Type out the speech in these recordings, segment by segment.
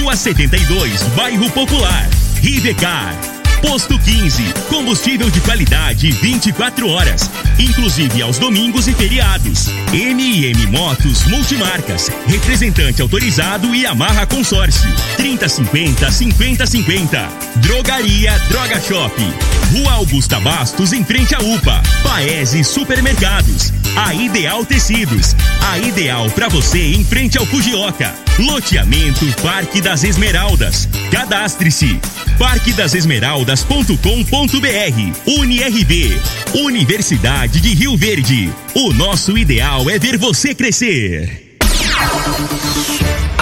Rua 72, Bairro Popular. Rivecar. Posto 15, combustível de qualidade 24 horas, inclusive aos domingos e feriados. MM Motos Multimarcas, representante autorizado e amarra consórcio. 3050 5050. Drogaria Droga Shop. Rua Augusta Bastos, em frente à UPA. Paese Supermercados. A Ideal Tecidos. A ideal para você em frente ao Fujioka. Loteamento Parque das Esmeraldas. Cadastre-se. parquedasesmeraldas.com.br. UniRV. Universidade de Rio Verde. O nosso ideal é ver você crescer.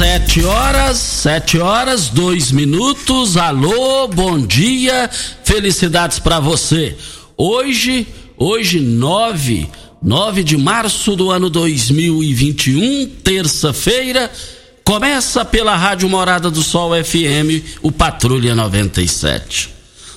Sete horas, sete horas, dois minutos. Alô, bom dia, felicidades para você. Hoje, hoje nove, nove de março do ano 2021, terça-feira, começa pela Rádio Morada do Sol FM, o Patrulha 97.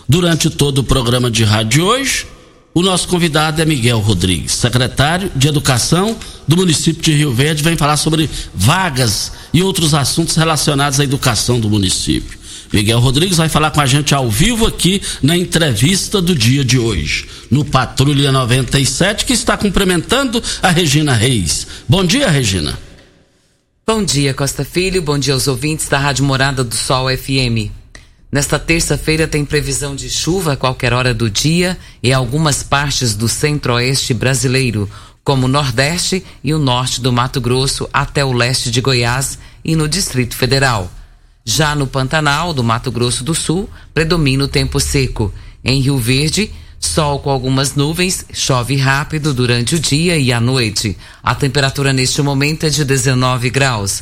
Durante todo o programa de rádio hoje, o nosso convidado é Miguel Rodrigues, secretário de Educação do município de Rio Verde, vem falar sobre vagas e outros assuntos relacionados à educação do município. Miguel Rodrigues vai falar com a gente ao vivo aqui na entrevista do dia de hoje, no Patrulha 97, que está cumprimentando a Regina Reis. Bom dia, Regina. Bom dia, Costa Filho. Bom dia aos ouvintes da Rádio Morada do Sol FM. Nesta terça-feira tem previsão de chuva a qualquer hora do dia em algumas partes do centro-oeste brasileiro, como o Nordeste e o norte do Mato Grosso até o leste de Goiás e no Distrito Federal. Já no Pantanal do Mato Grosso do Sul, predomina o tempo seco. Em Rio Verde, sol com algumas nuvens, chove rápido durante o dia e a noite. A temperatura neste momento é de 19 graus.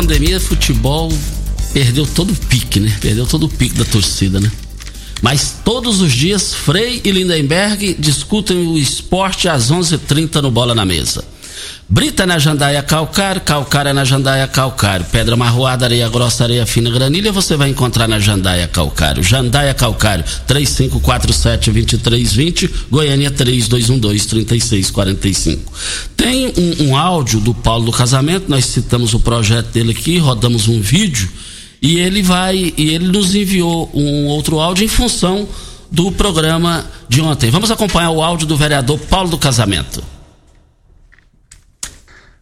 Pandemia, futebol perdeu todo o pique, né? Perdeu todo o pique da torcida, né? Mas todos os dias, Frei e Lindenberg discutem o esporte às 11:30 h 30 no Bola na Mesa. Brita na jandaia calcário, calcário na jandaia calcário, pedra marroada, areia grossa, areia fina, granilha, você vai encontrar na jandaia calcário. Jandaia calcário, 3547-2320, Goiânia 3212-3645. Tem um, um áudio do Paulo do Casamento, nós citamos o projeto dele aqui, rodamos um vídeo, e ele vai, e ele nos enviou um outro áudio em função do programa de ontem. Vamos acompanhar o áudio do vereador Paulo do Casamento.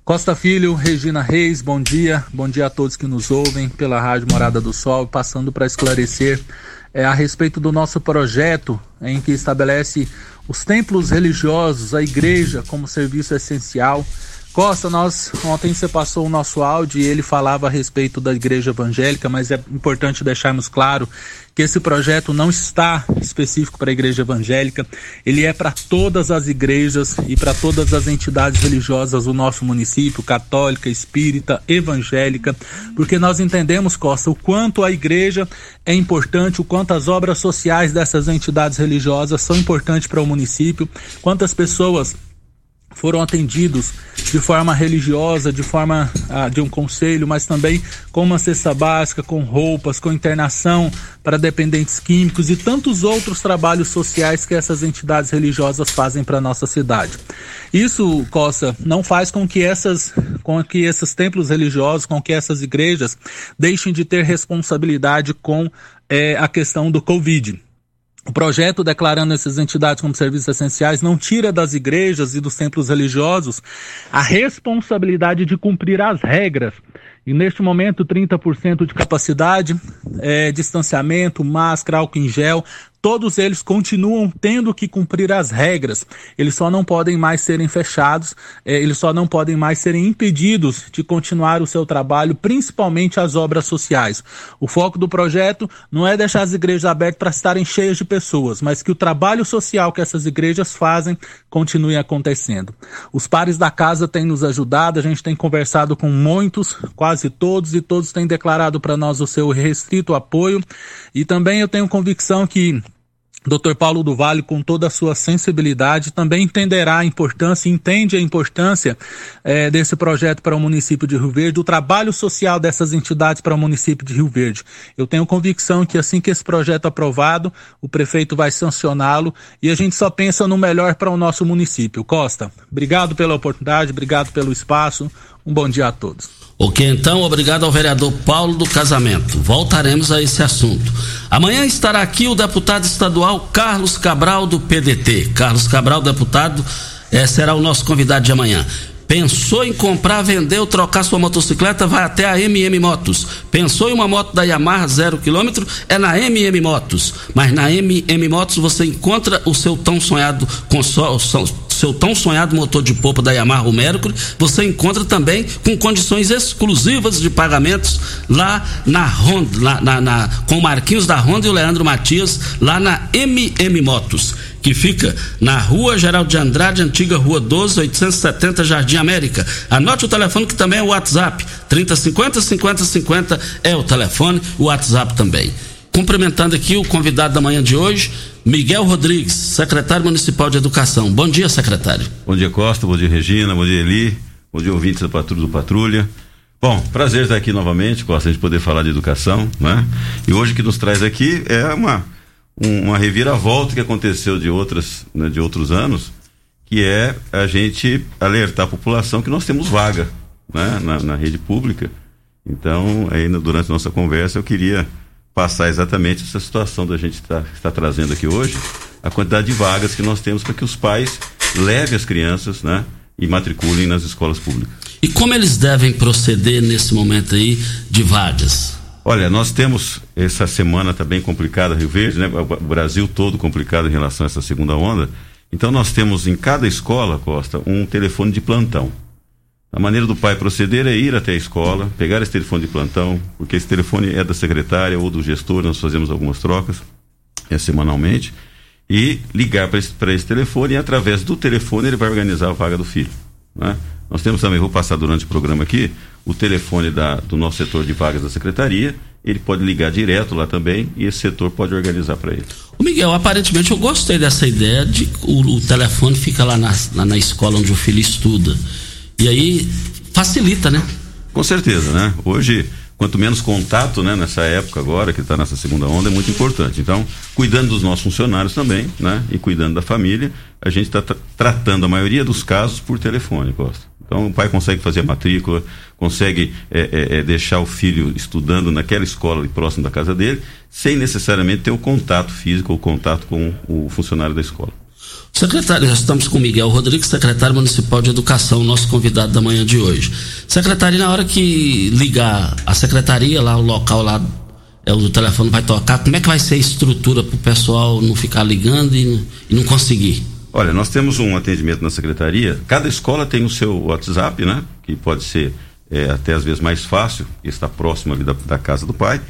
Costa Filho, Regina Reis, bom dia. Bom dia a todos que nos ouvem pela Rádio Morada do Sol, passando para esclarecer é, a respeito do nosso projeto em que estabelece os templos religiosos, a igreja como serviço essencial. Costa, nós ontem você passou o nosso áudio e ele falava a respeito da igreja evangélica, mas é importante deixarmos claro que esse projeto não está específico para a igreja evangélica, ele é para todas as igrejas e para todas as entidades religiosas do nosso município, católica, espírita, evangélica, porque nós entendemos, Costa, o quanto a igreja é importante, o quanto as obras sociais dessas entidades religiosas são importantes para o município, quantas pessoas foram atendidos de forma religiosa, de forma ah, de um conselho, mas também com uma cesta básica, com roupas, com internação para dependentes químicos e tantos outros trabalhos sociais que essas entidades religiosas fazem para nossa cidade. Isso, Costa, não faz com que essas, com que esses templos religiosos, com que essas igrejas deixem de ter responsabilidade com eh, a questão do Covid. O projeto declarando essas entidades como serviços essenciais não tira das igrejas e dos templos religiosos a responsabilidade de cumprir as regras. E neste momento, 30% de capacidade, é, distanciamento, máscara, álcool em gel, todos eles continuam tendo que cumprir as regras. Eles só não podem mais serem fechados, eh, eles só não podem mais serem impedidos de continuar o seu trabalho, principalmente as obras sociais. O foco do projeto não é deixar as igrejas abertas para estarem cheias de pessoas, mas que o trabalho social que essas igrejas fazem continue acontecendo. Os pares da casa têm nos ajudado, a gente tem conversado com muitos, quase todos, e todos têm declarado para nós o seu restrito apoio. E também eu tenho convicção que Dr. Paulo do Vale, com toda a sua sensibilidade, também entenderá a importância, entende a importância é, desse projeto para o município de Rio Verde, o trabalho social dessas entidades para o município de Rio Verde. Eu tenho convicção que assim que esse projeto é aprovado, o prefeito vai sancioná-lo e a gente só pensa no melhor para o nosso município. Costa, obrigado pela oportunidade, obrigado pelo espaço. Um bom dia a todos. Ok, então, obrigado ao vereador Paulo do Casamento. Voltaremos a esse assunto. Amanhã estará aqui o deputado estadual Carlos Cabral do PDT. Carlos Cabral, deputado, é, será o nosso convidado de amanhã. Pensou em comprar, vender ou trocar sua motocicleta? Vai até a MM Motos. Pensou em uma moto da Yamaha zero quilômetro? É na MM Motos. Mas na MM Motos você encontra o seu tão sonhado console seu tão sonhado motor de polpa da Yamaha Mercury, você encontra também com condições exclusivas de pagamentos lá na Honda, lá, na, na, com o Marquinhos da Honda e o Leandro Matias, lá na MM Motos que fica na Rua Geraldo de Andrade, antiga Rua 12, 870, Jardim América. Anote o telefone que também é o WhatsApp. 3050 5050 é o telefone, o WhatsApp também. Cumprimentando aqui o convidado da manhã de hoje, Miguel Rodrigues, secretário municipal de Educação. Bom dia, secretário. Bom dia, Costa. Bom dia, Regina. Bom dia, Eli. Bom dia, ouvintes da Patrulha do Patrulha. Bom, prazer estar aqui novamente, Costa, a gente poder falar de educação, né? E hoje o que nos traz aqui é uma, uma reviravolta que aconteceu de outras, né, de outros anos, que é a gente alertar a população que nós temos vaga, né, na, na rede pública. Então, aí durante a nossa conversa eu queria passar exatamente essa situação da gente tá, tá trazendo aqui hoje, a quantidade de vagas que nós temos para que os pais levem as crianças, né? E matriculem nas escolas públicas. E como eles devem proceder nesse momento aí de vagas? Olha, nós temos essa semana tá bem complicada, Rio Verde, né? O Brasil todo complicado em relação a essa segunda onda. Então nós temos em cada escola, Costa, um telefone de plantão. A maneira do pai proceder é ir até a escola, pegar esse telefone de plantão, porque esse telefone é da secretária ou do gestor, nós fazemos algumas trocas é, semanalmente, e ligar para esse, esse telefone e através do telefone ele vai organizar a vaga do filho. Né? Nós temos também, vou passar durante o programa aqui, o telefone da, do nosso setor de vagas da secretaria, ele pode ligar direto lá também e esse setor pode organizar para ele. O Miguel, aparentemente eu gostei dessa ideia de o, o telefone fica lá na, lá na escola onde o filho estuda. E aí facilita, né? Com certeza, né? Hoje, quanto menos contato, né, nessa época agora, que está nessa segunda onda, é muito importante. Então, cuidando dos nossos funcionários também, né? E cuidando da família, a gente está tratando a maioria dos casos por telefone, Costa. Então, o pai consegue fazer a matrícula, consegue é, é, é, deixar o filho estudando naquela escola ali próximo da casa dele, sem necessariamente ter o contato físico ou contato com o funcionário da escola. Secretário, nós estamos com Miguel Rodrigues, secretário municipal de educação, nosso convidado da manhã de hoje. Secretário, na hora que ligar a secretaria lá, o local lá, é, o telefone vai tocar, como é que vai ser a estrutura para o pessoal não ficar ligando e, e, não conseguir? Olha, nós temos um atendimento na secretaria, cada escola tem o seu WhatsApp, né? Que pode ser é, até às vezes mais fácil, está próximo ali da, da casa do pai.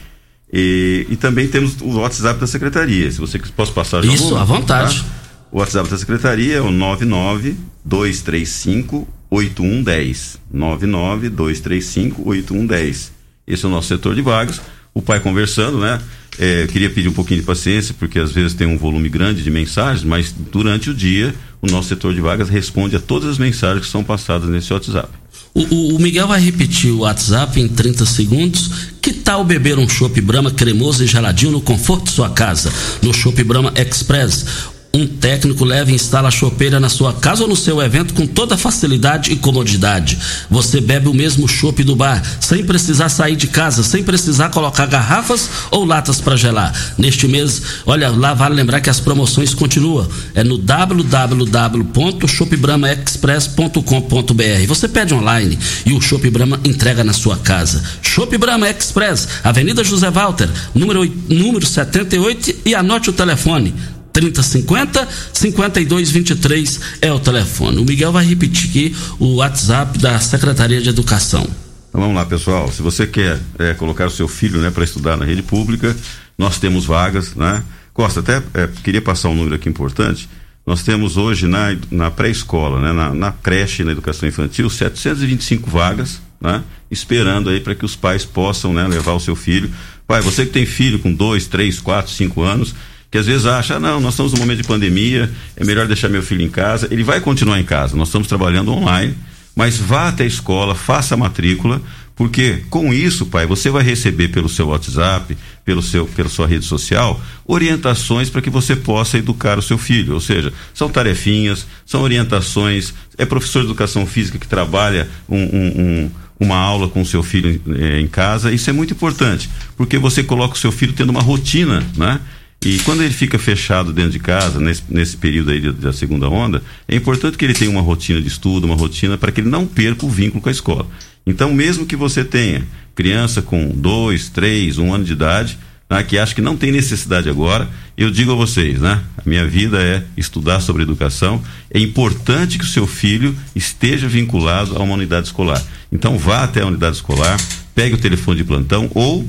E, e, também temos o WhatsApp da secretaria. Se você posso passar já Isso, à vontade. Tá? O WhatsApp da secretaria é o 99235 8110. 99235 8110. Esse é o nosso setor de vagas. O pai conversando, né? é, queria pedir um pouquinho de paciência, porque às vezes tem um volume grande de mensagens, mas durante o dia o nosso setor de vagas responde a todas as mensagens que são passadas nesse WhatsApp. O, o, Miguel vai repetir o WhatsApp em 30 segundos. Que tal beber um chopp Brahma cremoso e geladinho no conforto de sua casa? No Chopp Brahma Express um técnico leva e instala a chopeira na sua casa ou no seu evento com toda facilidade e comodidade. Você bebe o mesmo chopp do bar, sem precisar sair de casa, sem precisar colocar garrafas ou latas para gelar. Neste mês, olha, lá vale lembrar que as promoções continuam. É no www.shopbramaexpress.com.br. Você pede online e o Shop Brahma entrega na sua casa. Shop Brahma Express, Avenida José Walter, número, número 78 e anote o telefone 3050 5223 é o telefone. O Miguel vai repetir aqui o WhatsApp da Secretaria de Educação. Então vamos lá, pessoal. Se você quer é, colocar o seu filho né, para estudar na rede pública, nós temos vagas, né? Costa, até é, queria passar um número aqui importante. Nós temos hoje na, na pré-escola, né, na, na creche, na educação infantil, 725 vagas, né, esperando aí para que os pais possam né, levar o seu filho. Pai, você que tem filho com dois, três, quatro, cinco anos, que às vezes acha, não, nós estamos num momento de pandemia, é melhor deixar meu filho em casa. Ele vai continuar em casa, nós estamos trabalhando online, mas vá até a escola, faça a matrícula, porque com isso, pai, você vai receber pelo seu WhatsApp, pelo seu, pela sua rede social, orientações para que você possa educar o seu filho. Ou seja, são tarefinhas, são orientações. É professor de educação física que trabalha um, um, um uma aula com o seu filho eh, em casa, isso é muito importante, porque você coloca o seu filho tendo uma rotina, né? E quando ele fica fechado dentro de casa, nesse, nesse período aí da segunda onda, é importante que ele tenha uma rotina de estudo, uma rotina para que ele não perca o vínculo com a escola. Então, mesmo que você tenha criança com dois, três, um ano de idade, né, que acha que não tem necessidade agora, eu digo a vocês, né? A minha vida é estudar sobre educação. É importante que o seu filho esteja vinculado a uma unidade escolar. Então, vá até a unidade escolar, pegue o telefone de plantão ou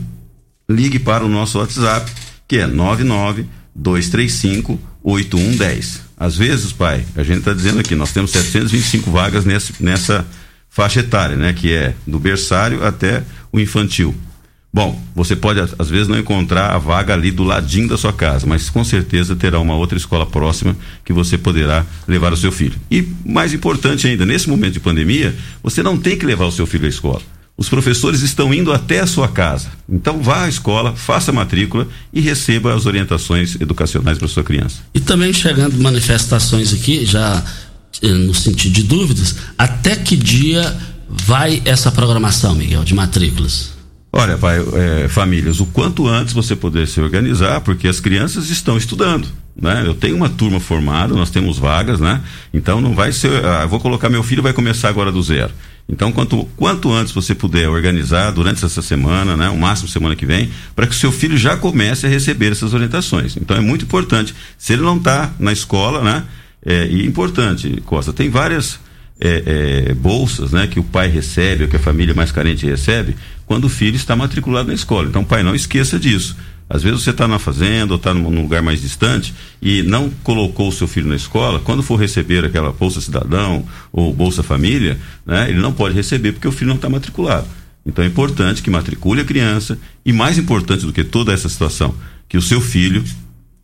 ligue para o nosso WhatsApp que é 99 235 8110. Às vezes, pai, a gente está dizendo aqui, nós temos 725 vagas nesse, nessa faixa etária, né? Que é do berçário até o infantil. Bom, você pode às vezes não encontrar a vaga ali do ladinho da sua casa, mas com certeza terá uma outra escola próxima que você poderá levar o seu filho. E mais importante ainda, nesse momento de pandemia, você não tem que levar o seu filho à escola os professores estão indo até a sua casa. Então vá à escola, faça a matrícula e receba as orientações educacionais para sua criança. E também chegando manifestações aqui, já eh, no sentido de dúvidas, até que dia vai essa programação, Miguel, de matrículas? Olha, pai, é, famílias, o quanto antes você poder se organizar, porque as crianças estão estudando. Né? Eu tenho uma turma formada, nós temos vagas, né? Então não vai ser. Ah, vou colocar meu filho vai começar agora do zero. Então, quanto, quanto antes você puder organizar durante essa semana, né, o máximo semana que vem, para que o seu filho já comece a receber essas orientações. Então, é muito importante. Se ele não está na escola, né, é, e importante, Costa, tem várias é, é, bolsas, né, que o pai recebe, ou que a família mais carente recebe, quando o filho está matriculado na escola. Então, pai, não esqueça disso. Às vezes você está na fazenda ou está num, lugar mais distante e não colocou o seu filho na escola, quando for receber aquela Bolsa Cidadão ou Bolsa Família, né, ele não pode receber porque o filho não está matriculado. Então é importante que matricule a criança e mais importante do que toda essa situação, que o seu filho,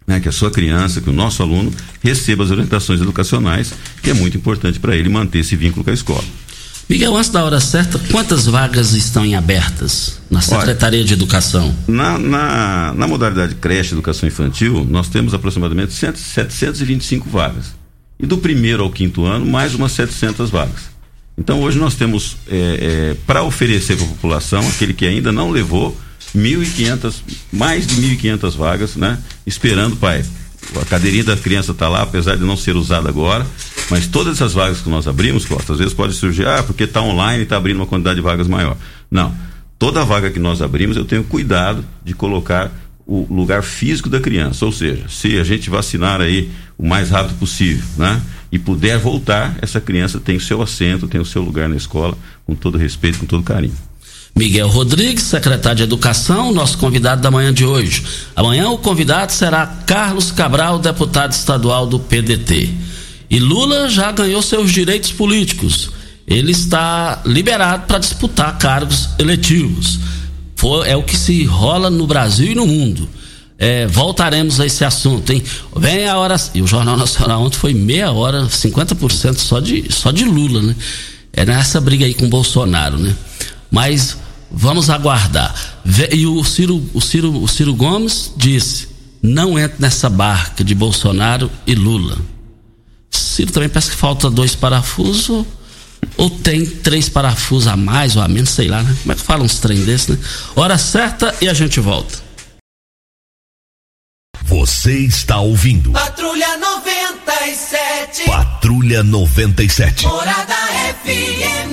né, que a sua criança, que o nosso aluno receba as orientações educacionais, que é muito importante para ele manter esse vínculo com a escola. Miguel, antes da hora certa, quantas vagas estão em abertas na Secretaria Olha, de Educação? Na, na, na, modalidade creche Educação Infantil, nós temos aproximadamente 725 vagas. E do primeiro ao quinto ano, mais umas 700 vagas. Então hoje nós temos, é, é, para oferecer para a população, aquele que ainda não levou, 1.500, mais de 1.500 vagas, né? Esperando, pai, a cadeirinha da criança está lá, apesar de não ser usada agora, mas todas essas vagas que nós abrimos, Costa, às vezes pode surgir, ah, porque está online está abrindo uma quantidade de vagas maior. Não. Toda vaga que nós abrimos, eu tenho cuidado de colocar o lugar físico da criança. Ou seja, se a gente vacinar aí o mais rápido possível, né? E puder voltar, essa criança tem o seu assento, tem o seu lugar na escola, com todo respeito, com todo carinho. Miguel Rodrigues, secretário de Educação, nosso convidado da manhã de hoje. Amanhã o convidado será Carlos Cabral, deputado estadual do PDT. E Lula já ganhou seus direitos políticos. Ele está liberado para disputar cargos eletivos. é o que se rola no Brasil e no mundo. É, voltaremos a esse assunto, hein? Vem a hora. E o Jornal Nacional ontem foi meia hora, 50% só de, só de Lula, né? É nessa briga aí com Bolsonaro, né? Mas vamos aguardar. E o Ciro, o Ciro, o Ciro Gomes disse: não entre nessa barca de Bolsonaro e Lula. Ciro também parece que falta dois parafusos ou tem três parafusos a mais ou a menos, sei lá, né? Como é que fala uns trem desses, né? Hora certa e a gente volta. Você está ouvindo. Patrulha 97. Patrulha 97. Morada FM.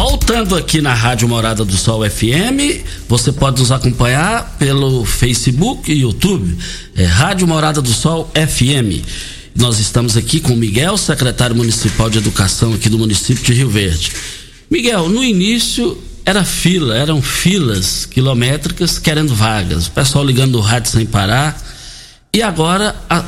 Voltando aqui na Rádio Morada do Sol FM, você pode nos acompanhar pelo Facebook e YouTube. É Rádio Morada do Sol FM. Nós estamos aqui com Miguel, secretário municipal de educação aqui do município de Rio Verde. Miguel, no início era fila, eram filas quilométricas querendo vagas, o pessoal ligando o rádio sem parar. E agora a,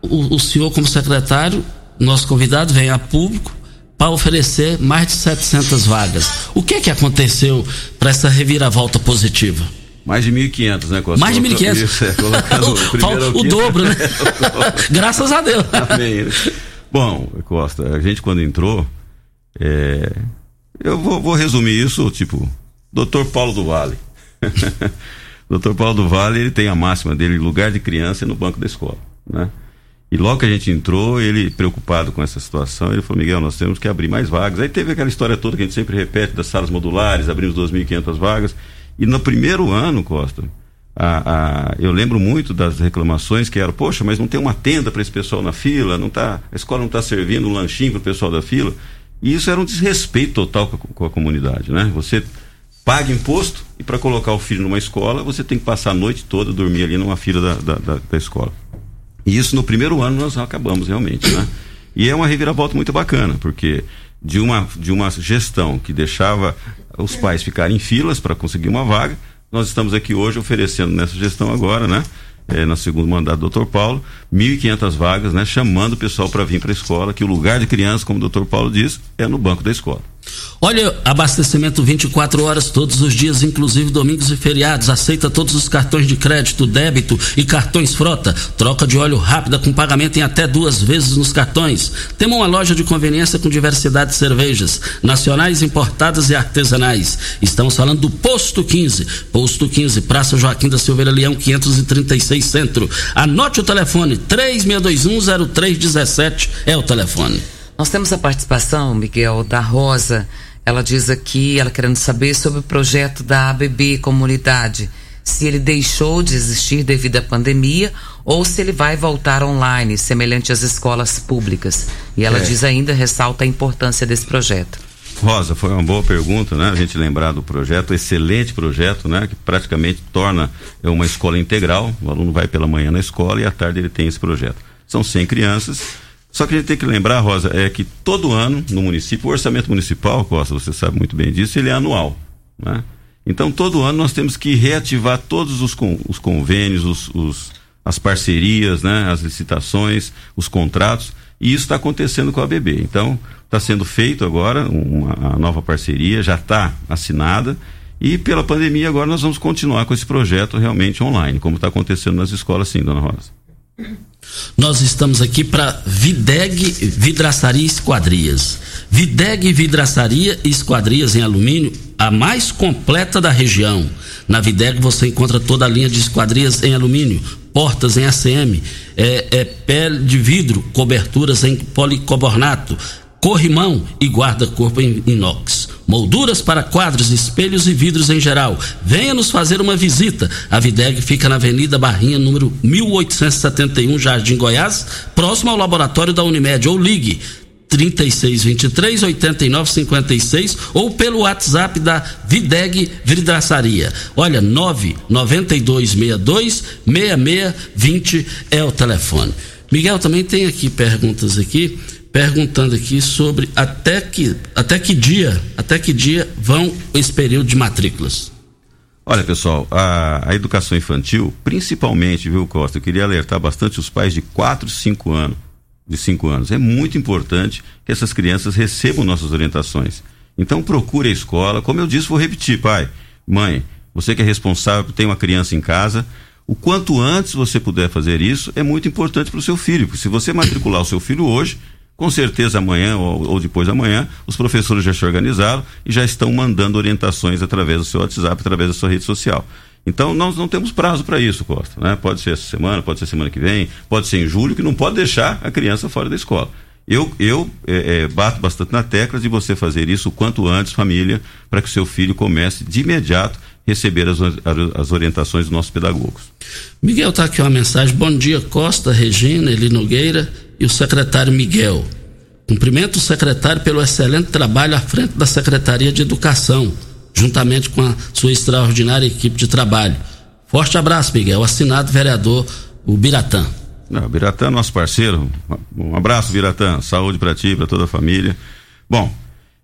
o, o senhor, como secretário, nosso convidado, vem a público para oferecer mais de 700 vagas. O que é que aconteceu para essa reviravolta positiva? Mais de 1.500, né, Costa? Mais de 1.500. Isso, é, o, o, o dobro, né? Graças a Deus. Amém. Bom, Costa, a gente quando entrou, é, eu vou, vou, resumir isso, tipo, Dr. Paulo do Vale. Dr. Paulo do Vale, ele tem a máxima dele, lugar de criança no banco da escola, né? E logo que a gente entrou, ele preocupado com essa situação, ele falou, Miguel, nós temos que abrir mais vagas. Aí teve aquela história toda que a gente sempre repete das salas modulares, abrimos 2.500 vagas. E no primeiro ano, Costa, a, a, eu lembro muito das reclamações que eram, poxa, mas não tem uma tenda para esse pessoal na fila, não tá, a escola não está servindo um lanchinho para o pessoal da fila. E isso era um desrespeito total com a, com a comunidade, né? Você paga imposto e para colocar o filho numa escola, você tem que passar a noite toda dormir ali numa fila da, da, da, da escola. E isso no primeiro ano nós acabamos realmente, né? E é uma reviravolta muito bacana, porque de uma, de uma gestão que deixava os pais ficarem em filas para conseguir uma vaga. Nós estamos aqui hoje oferecendo nessa gestão agora, né? É, no segundo mandato do Dr. Paulo, 1.500 vagas, né? Chamando o pessoal para vir para a escola, que o lugar de criança, como o Dr. Paulo diz, é no banco da escola. Olha, abastecimento 24 horas todos os dias, inclusive domingos e feriados. Aceita todos os cartões de crédito, débito e cartões frota. Troca de óleo rápida com pagamento em até duas vezes nos cartões. Temos uma loja de conveniência com diversidade de cervejas, nacionais, importadas e artesanais. Estamos falando do Posto 15. Posto 15, Praça Joaquim da Silveira Leão, 536 Centro. Anote o telefone: 36210317 é o telefone. Nós temos a participação, Miguel, da Rosa. Ela diz aqui, ela querendo saber sobre o projeto da ABB Comunidade. Se ele deixou de existir devido à pandemia ou se ele vai voltar online, semelhante às escolas públicas. E ela é. diz ainda, ressalta a importância desse projeto. Rosa, foi uma boa pergunta, né? A gente lembrar do projeto, excelente projeto, né? Que praticamente torna uma escola integral. O aluno vai pela manhã na escola e à tarde ele tem esse projeto. São 100 crianças só que a gente tem que lembrar, Rosa, é que todo ano no município, o orçamento municipal, Costa, você sabe muito bem disso, ele é anual. Né? Então, todo ano nós temos que reativar todos os, os convênios, os, os, as parcerias, né? as licitações, os contratos, e isso está acontecendo com a BB. Então, está sendo feito agora uma, nova parceria, já está assinada, e pela pandemia agora nós vamos continuar com esse projeto realmente online, como está acontecendo nas escolas, sim, dona Rosa. Nós estamos aqui para Videg Vidraçaria e Esquadrias. Videg Vidraçaria e Esquadrias em alumínio, a mais completa da região. Na Videg você encontra toda a linha de esquadrias em alumínio, portas em ACM, é, é pele de vidro, coberturas em policarbonato, corrimão e guarda-corpo em inox. Molduras para quadros, espelhos e vidros em geral. Venha nos fazer uma visita. A Videg fica na Avenida Barrinha, número 1871, Jardim Goiás, próximo ao laboratório da Unimed. Ou ligue 3623 8956 ou pelo WhatsApp da Videg Vidraçaria. Olha, 99262 6620 é o telefone. Miguel também tem aqui perguntas aqui perguntando aqui sobre até que, até que dia, até que dia vão esse período de matrículas. Olha, pessoal, a, a educação infantil, principalmente, viu, Costa, eu queria alertar bastante os pais de 4, 5 anos, de 5 anos. É muito importante que essas crianças recebam nossas orientações. Então procure a escola, como eu disse, vou repetir, pai, mãe, Você que é responsável, tem uma criança em casa, o quanto antes você puder fazer isso é muito importante para o seu filho, porque se você matricular o seu filho hoje, com certeza amanhã ou, ou depois da manhã, os professores já se organizaram e já estão mandando orientações através do seu WhatsApp, através da sua rede social. Então nós não temos prazo para isso, Costa. Né? Pode ser essa semana, pode ser semana que vem, pode ser em julho, que não pode deixar a criança fora da escola. Eu, eu é, é, bato bastante na tecla de você fazer isso o quanto antes, família, para que seu filho comece de imediato receber as, as orientações dos nossos pedagogos. Miguel, está aqui uma mensagem. Bom dia, Costa, Regina, Eli Nogueira e o secretário Miguel. Cumprimento o secretário pelo excelente trabalho à frente da Secretaria de Educação, juntamente com a sua extraordinária equipe de trabalho. Forte abraço, Miguel. Assinado vereador Biratã. Não, Biratã, nosso parceiro. Um abraço, Biratã. Saúde para ti, para toda a família. Bom,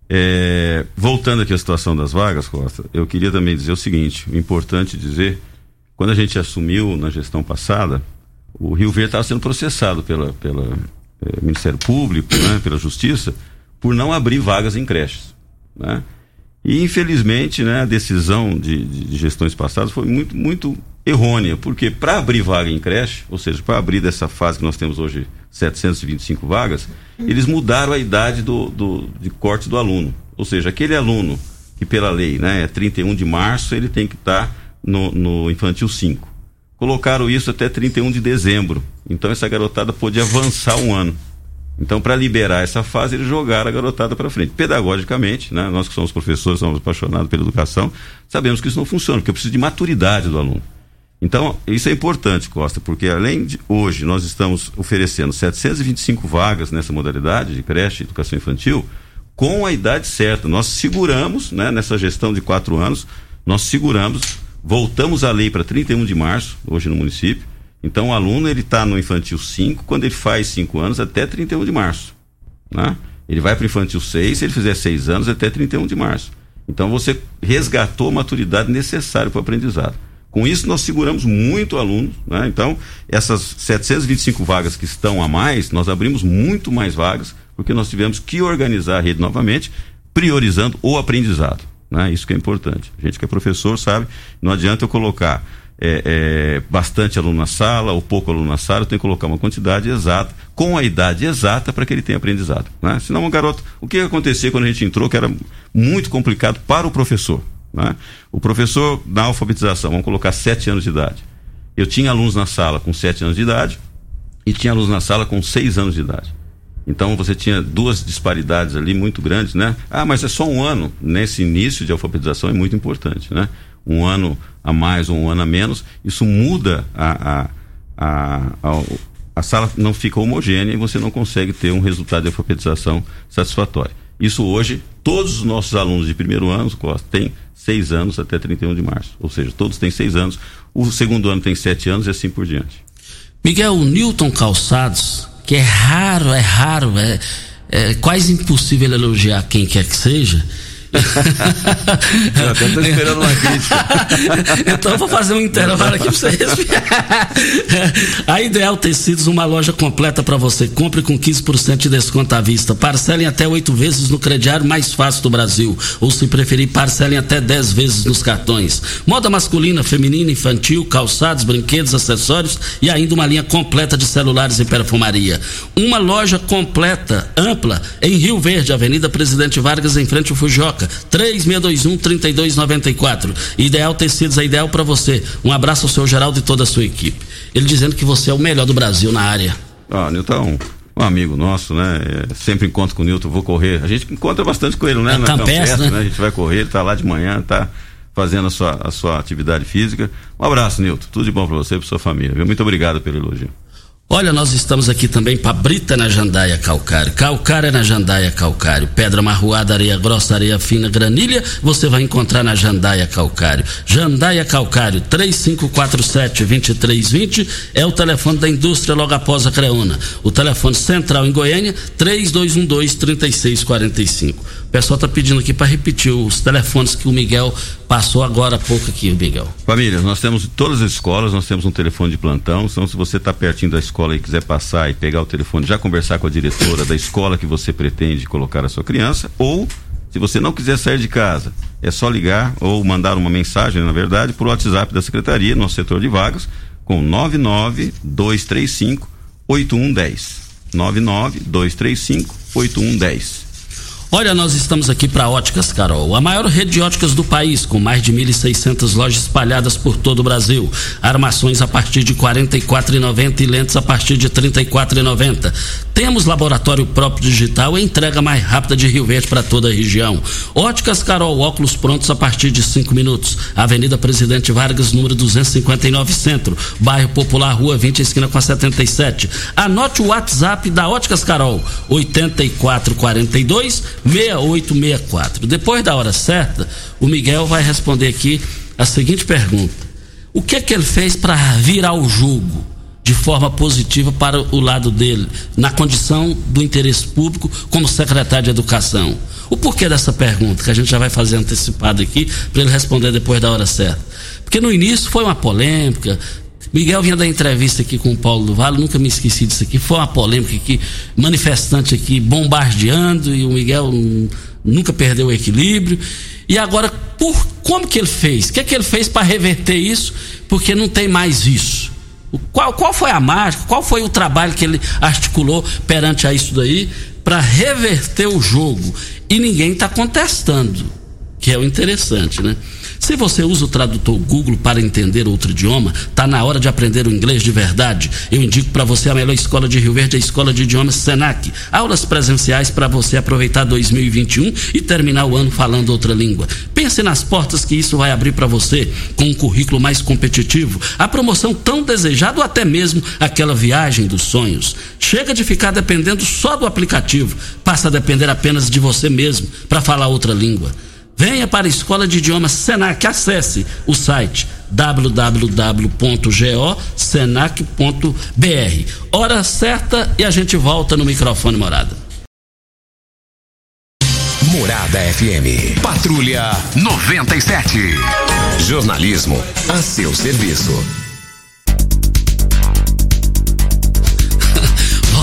é, voltando aqui à situação das vagas, Costa, eu queria também dizer o seguinte: importante dizer, quando a gente assumiu na gestão passada, o Rio Verde estava sendo processado pela, pela é, Ministério Público, né, pela Justiça, por não abrir vagas em creches. Né? E infelizmente, né, a decisão de, de, de gestões passadas foi muito, muito errônea, porque para abrir vaga em creche, ou seja, para abrir dessa fase que nós temos hoje 725 vagas, eles mudaram a idade do, do, de corte do aluno. Ou seja, aquele aluno que pela lei né, é 31 de março, ele tem que estar tá no, no infantil 5. Colocaram isso até 31 de dezembro. Então essa garotada pôde avançar um ano. Então, para liberar essa fase, eles jogaram a garotada para frente. Pedagogicamente, né, nós que somos professores, somos apaixonados pela educação, sabemos que isso não funciona, porque precisa de maturidade do aluno. Então, isso é importante, Costa, porque além de hoje nós estamos oferecendo 725 vagas nessa modalidade de creche educação infantil, com a idade certa. Nós seguramos, né, nessa gestão de quatro anos, nós seguramos, voltamos a lei para 31 de março, hoje no município. Então, o aluno ele está no infantil 5, quando ele faz 5 anos, até 31 de março. Né? Ele vai para o infantil 6, se ele fizer 6 anos, até 31 de março. Então, você resgatou a maturidade necessária para o aprendizado. Com isso, nós seguramos muito alunos, né? Então, essas 725 vagas que estão a mais, nós abrimos muito mais vagas, porque nós tivemos que organizar a rede novamente, priorizando o aprendizado, né? Isso que é importante. A gente que é professor sabe, não adianta eu colocar é, é, bastante aluno na sala ou pouco aluno na sala, eu tenho que colocar uma quantidade exata, com a idade exata para que ele tenha aprendizado. Né? Senão, um garoto, o que acontecia quando a gente entrou, que era muito complicado para o professor. Né? O professor na alfabetização, vamos colocar sete anos de idade. Eu tinha alunos na sala com sete anos de idade e tinha alunos na sala com seis anos de idade. Então você tinha duas disparidades ali muito grandes, né? Ah, mas é só um ano. Nesse início de alfabetização é muito importante, né? Um ano a mais ou um ano a menos, isso muda a, a, a, a, a sala não fica homogênea e você não consegue ter um resultado de alfabetização satisfatório. Isso hoje, todos os nossos alunos de primeiro ano, têm seis anos até 31 de março. Ou seja, todos têm seis anos. O segundo ano tem sete anos e assim por diante. Miguel, o Newton Calçados, que é raro, é raro, é, é quase impossível elogiar quem quer que seja eu até tô esperando uma crítica. então eu vou fazer um intervalo aqui pra você respirar. A Ideal Tecidos, uma loja completa para você. Compre com 15% de desconto à vista. Parcelem até oito vezes no crediário mais fácil do Brasil. Ou se preferir, parcelem até 10 vezes nos cartões. Moda masculina, feminina, infantil, calçados, brinquedos, acessórios e ainda uma linha completa de celulares e perfumaria. Uma loja completa, ampla, em Rio Verde, Avenida Presidente Vargas, em frente ao Fujoca. Carioca. 3621 3294. Ideal Tecidos é ideal para você. Um abraço ao seu Geraldo e toda a sua equipe. Ele dizendo que você é o melhor do Brasil na área. Ah, Nilton, um amigo nosso, né? É, sempre encontro com o Nilton, vou correr. A gente encontra bastante com ele, né? É na campestre, né? né? A gente vai correr, ele tá lá de manhã, tá fazendo a sua, a sua atividade física. Um abraço, Nilton. Tudo de bom para você e para sua família. Viu? Muito obrigado pelo elogio. Olha, nós estamos aqui também para Brita na Jandaia Calcário. É na Jandaia Calcário. Pedra marroada, areia grossa, areia fina, granilha, você vai encontrar na Jandaia Calcário. Jandaia Calcário, 3547-2320 é o telefone da indústria logo após a Creuna. O telefone central em Goiânia, 3212-3645. O pessoal está pedindo aqui para repetir os telefones que o Miguel passou agora há pouco aqui, Miguel. Família, nós temos todas as escolas, nós temos um telefone de plantão, então se você está pertinho da escola e quiser passar e pegar o telefone, já conversar com a diretora da escola que você pretende colocar a sua criança, ou Se você não quiser sair de casa, é só ligar ou mandar uma mensagem, na verdade, por WhatsApp da Secretaria, nosso setor de vagas, com 99235 8110. 99235 8110. Olha, nós estamos aqui para Óticas Carol, a maior rede de óticas do país, com mais de 1.600 lojas espalhadas por todo o Brasil. Armações a partir de R$ 44,90 e lentes a partir de R$ 34,90. Temos laboratório próprio digital e entrega mais rápida de Rio Verde para toda a região. Óticas Carol, óculos prontos a partir de 5 minutos. Avenida Presidente Vargas, número 259 Centro, bairro Popular, Rua 20, esquina com a 77. Anote o WhatsApp da Óticas Carol, 8442 6864. Depois da hora certa, o Miguel vai responder aqui a seguinte pergunta: O que é que ele fez para virar o jogo de forma positiva para o lado dele, na condição do interesse público como secretário de Educação? O porquê dessa pergunta, que a gente já vai fazer antecipado aqui, para ele responder depois da hora certa. Porque no início foi uma polêmica, Miguel vinha da entrevista aqui com o Paulo do Vale, nunca me esqueci disso aqui. Foi uma polêmica aqui, manifestante aqui bombardeando e o Miguel nunca perdeu o equilíbrio. E agora, por como que ele fez? O que é que ele fez para reverter isso? Porque não tem mais isso. Qual, qual foi a mágica? Qual foi o trabalho que ele articulou perante a isso daí para reverter o jogo? E ninguém está contestando, que é o interessante, né? Se você usa o tradutor Google para entender outro idioma, tá na hora de aprender o inglês de verdade. Eu indico para você a melhor escola de Rio Verde, a Escola de Idiomas Senac. Aulas presenciais para você aproveitar 2021 e terminar o ano falando outra língua. Pense nas portas que isso vai abrir para você, com um currículo mais competitivo, a promoção tão desejada ou até mesmo aquela viagem dos sonhos. Chega de ficar dependendo só do aplicativo, passa a depender apenas de você mesmo para falar outra língua. Venha para a Escola de Idiomas Senac. Acesse o site www.gosenac.br. Hora certa e a gente volta no microfone Morada. Morada FM. Patrulha 97. Jornalismo a seu serviço.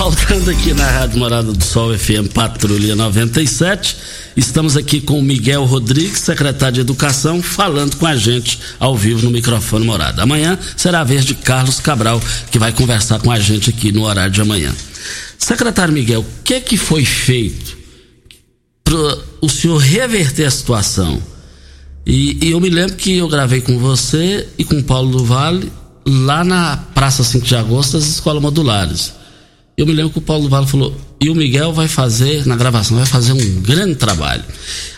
Voltando aqui na Rádio Morada do Sol FM Patrulha 97, estamos aqui com o Miguel Rodrigues, secretário de Educação, falando com a gente ao vivo no microfone Morada. Amanhã será a vez de Carlos Cabral, que vai conversar com a gente aqui no horário de amanhã. Secretário Miguel, o que é que foi feito para o senhor reverter a situação? E, e eu me lembro que eu gravei com você e com o Paulo do Vale lá na Praça 5 de Agosto das Escolas Modulares. Eu me lembro que o Paulo Vale falou, e o Miguel vai fazer, na gravação, vai fazer um grande trabalho.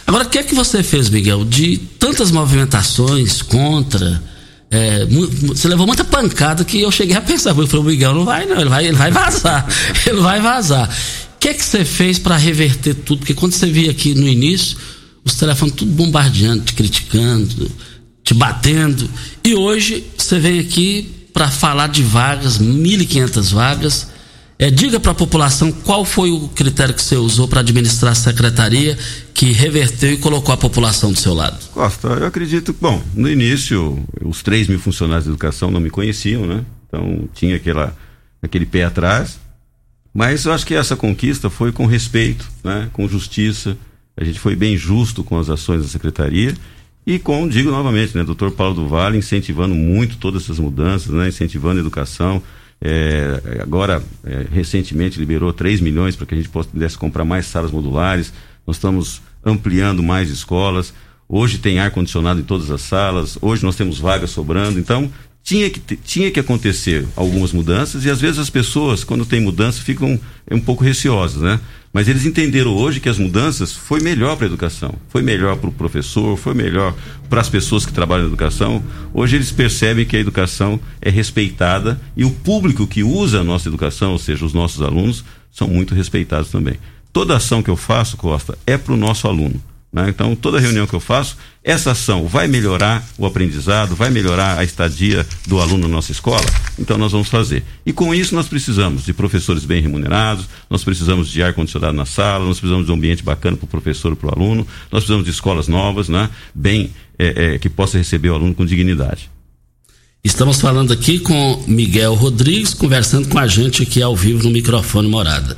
Agora, o que é que você fez, Miguel? De tantas movimentações contra. É, você levou muita pancada que eu cheguei a pensar, eu falei, o Miguel não vai, não, ele vai, ele vai vazar. ele vai vazar. O que é que você fez para reverter tudo? Porque quando você via aqui no início, os telefones tudo bombardeando, te criticando, te batendo. E hoje você vem aqui para falar de vagas, 1.500 vagas é, diga para a população qual foi o critério que você usou para administrar a secretaria que reverteu e colocou a população do seu lado. Costa, eu acredito bom, no início, os 3 mil funcionários de educação não me conheciam, né? Então tinha aquela, aquele pé atrás. Mas eu acho que essa conquista foi com respeito, né? com justiça. A gente foi bem justo com as ações da secretaria e com, digo novamente, né, doutor Paulo do Vale incentivando muito todas essas mudanças, né, incentivando a educação, é, agora, é, recentemente, liberou 3 milhões para que a gente pudesse comprar mais salas modulares. Nós estamos ampliando mais escolas. Hoje tem ar-condicionado em todas as salas. Hoje nós temos vagas sobrando. Então, tinha que, tinha que acontecer algumas mudanças e às vezes as pessoas, quando tem mudança, ficam um pouco receosas, né? Mas eles entenderam hoje que as mudanças foi melhor para a educação, foi melhor para o professor, foi melhor para as pessoas que trabalham na educação. Hoje eles percebem que a educação é respeitada e o público que usa a nossa educação, ou seja, os nossos alunos, são muito respeitados também. Toda ação que eu faço, Costa, é para o nosso aluno. Né? Então, toda reunião que eu faço, essa ação vai melhorar o aprendizado, vai melhorar a estadia do aluno na nossa escola? Então, nós vamos fazer. E com isso, nós precisamos de professores bem remunerados, nós precisamos de ar-condicionado na sala, nós precisamos de um ambiente bacana para o professor e para o aluno, nós precisamos de escolas novas, né? bem, é, é, que possa receber o aluno com dignidade. Estamos falando aqui com Miguel Rodrigues, conversando com a gente aqui ao vivo no microfone Morada.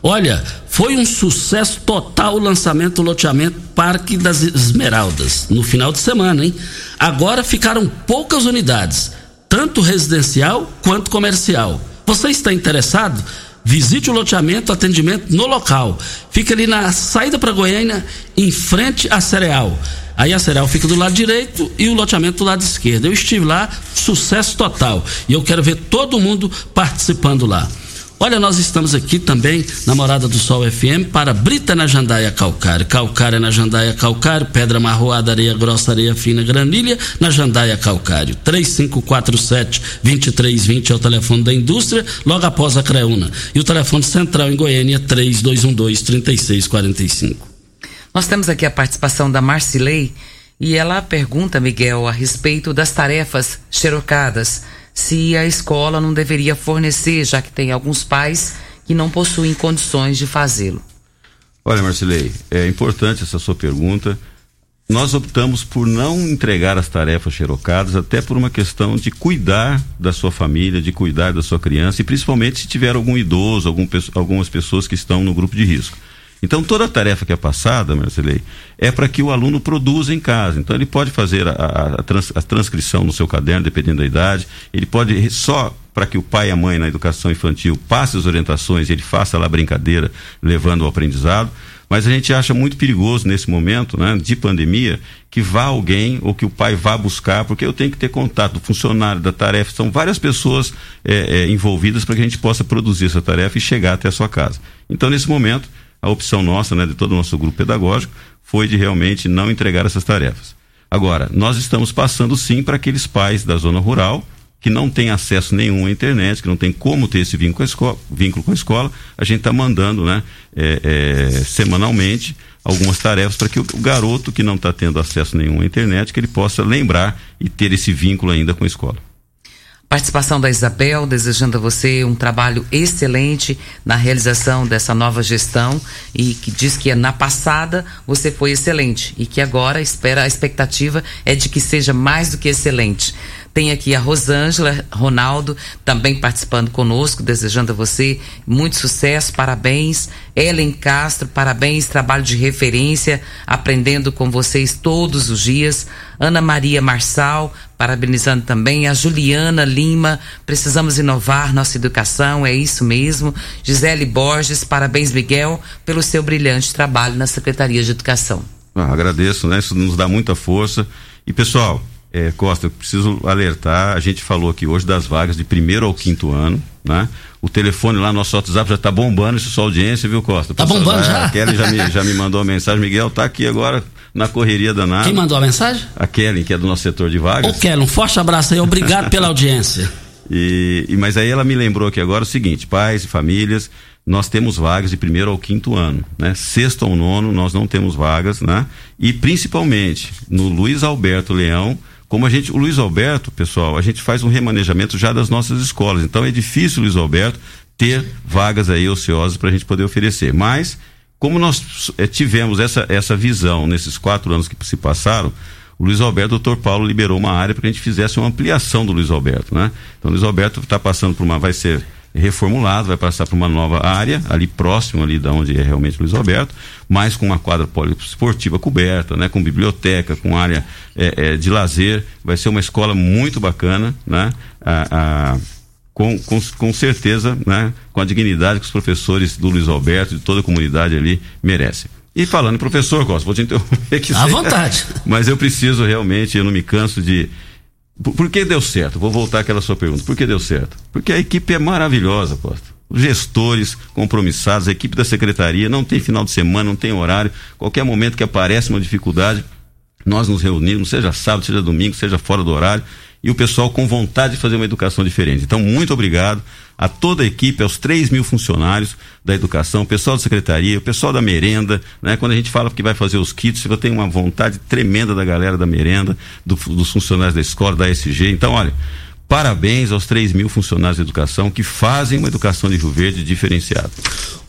Olha, foi um sucesso total o lançamento do loteamento Parque das Esmeraldas, no final de semana, hein? Agora ficaram poucas unidades, tanto residencial quanto comercial. Você está interessado? Visite o loteamento, atendimento no local. Fica ali na saída para Goiânia, em frente à Cereal. Aí a Cereal fica do lado direito e o loteamento do lado esquerdo. Eu estive lá, sucesso total. E eu quero ver todo mundo participando lá. Olha, nós estamos aqui também na Morada do Sol FM para Brita na Jandaia Calcário. Calcário na Jandaia Calcário, pedra marroada, areia grossa, areia fina, granilha na Jandaia Calcário. 3547-2320 é o telefone da indústria, logo após a Creuna. E o telefone central em Goiânia, 3212-3645. Nós temos aqui a participação da Marcilei e ela pergunta, Miguel, a respeito das tarefas xerocadas se a escola não deveria fornecer, já que tem alguns pais que não possuem condições de fazê-lo. Olha, Marcelei, é importante essa sua pergunta. Nós optamos por não entregar as tarefas xerocadas, até por uma questão de cuidar da sua família, de cuidar da sua criança, e principalmente se tiver algum idoso, algum, algumas pessoas que estão no grupo de risco. Então, toda a tarefa que é passada, Marcelei, é para que o aluno produza em casa. Então, ele pode fazer a, a, a, trans, a transcrição no seu caderno, dependendo da idade, ele pode só para que o pai e a mãe na educação infantil passe as orientações, ele faça lá brincadeira, levando o aprendizado. Mas a gente acha muito perigoso nesse momento né, de pandemia que vá alguém ou que o pai vá buscar, porque eu tenho que ter contato do funcionário, da tarefa. São várias pessoas é, é, envolvidas para que a gente possa produzir essa tarefa e chegar até a sua casa. Então, nesse momento, a opção nossa, né, de todo o nosso grupo pedagógico, foi de realmente não entregar essas tarefas. Agora, nós estamos passando sim para aqueles pais da zona rural que não têm acesso nenhum à internet, que não tem como ter esse vínculo com a escola, vínculo com a escola a gente está mandando, né, é, é, semanalmente algumas tarefas para que o, garoto que não está tendo acesso nenhum à internet, que ele possa lembrar e ter esse vínculo ainda com a escola. Participação da Isabel, desejando a você um trabalho excelente na realização dessa nova gestão e que diz que na passada você foi excelente e que agora espera a expectativa é de que seja mais do que excelente. Tem aqui a Rosângela Ronaldo também participando conosco, desejando a você muito sucesso, parabéns. Ellen Castro, parabéns, trabalho de referência, aprendendo com vocês todos os dias. Ana Maria Marçal, parabenizando também. A Juliana Lima, precisamos inovar nossa educação, é isso mesmo. Gisele Borges, parabéns, Miguel, pelo seu brilhante trabalho na Secretaria de Educação. Ah, agradeço, né? Isso nos dá muita força. E pessoal, é, Costa, eu preciso alertar, a gente falou aqui hoje das vagas de primeiro ao quinto ano, né? O telefone lá, nosso WhatsApp já está bombando, isso é sua audiência, viu, Costa? Tá bombando já? A Kelly já me, já me mandou uma mensagem, Miguel tá aqui agora na correria danada. Quem mandou a mensagem? A Kelly, que é do nosso setor de vagas. Ô Kelly, um forte abraço aí, obrigado pela audiência. E, e, mas aí ela me lembrou aqui agora o seguinte, pais e famílias, nós temos vagas de primeiro ao quinto ano, né? Sexto ao nono nós não temos vagas, né? E principalmente no Luiz Alberto Leão, como a gente, o Luiz Alberto, pessoal, a gente faz um remanejamento já das nossas escolas. Então é difícil, Luiz Alberto, ter vagas aí ociosas para a gente poder oferecer. Mas, como nós é, tivemos essa, essa visão nesses quatro anos que se passaram, o Luiz Alberto, o doutor Paulo liberou uma área para que a gente fizesse uma ampliação do Luiz Alberto, né? Então o Luiz Alberto está passando por uma, vai ser reformulado, vai passar para uma nova área, ali próximo ali da onde é realmente Luiz Alberto, mas com uma quadra poliesportiva coberta, né, com biblioteca, com área é, é, de lazer, vai ser uma escola muito bacana, né, a, a, com, com, com certeza, né, com a dignidade que os professores do Luiz Alberto, de toda a comunidade ali, merecem. E falando professor, Costa, vou te interromper aqui. À vontade. Mas eu preciso realmente, eu não me canso de por, por, que deu certo? Vou voltar àquela sua pergunta. Por que deu certo? Porque a equipe é maravilhosa, Costa. Os gestores compromissados, a equipe da secretaria, não tem final de semana, não tem horário. Qualquer momento que aparece uma dificuldade, nós nos reunimos, seja sábado, seja domingo, seja fora do horário, e o pessoal com vontade de fazer uma educação diferente. Então, muito obrigado a toda a equipe, aos 3 mil funcionários da educação, o pessoal da secretaria, o pessoal da merenda, né? Quando a gente fala que vai fazer os kits, eu tenho uma vontade tremenda da galera da merenda, do, dos funcionários da escola, da SG. Então, olha, Parabéns aos 3 mil funcionários de educação que fazem uma educação de Rio Verde diferenciada.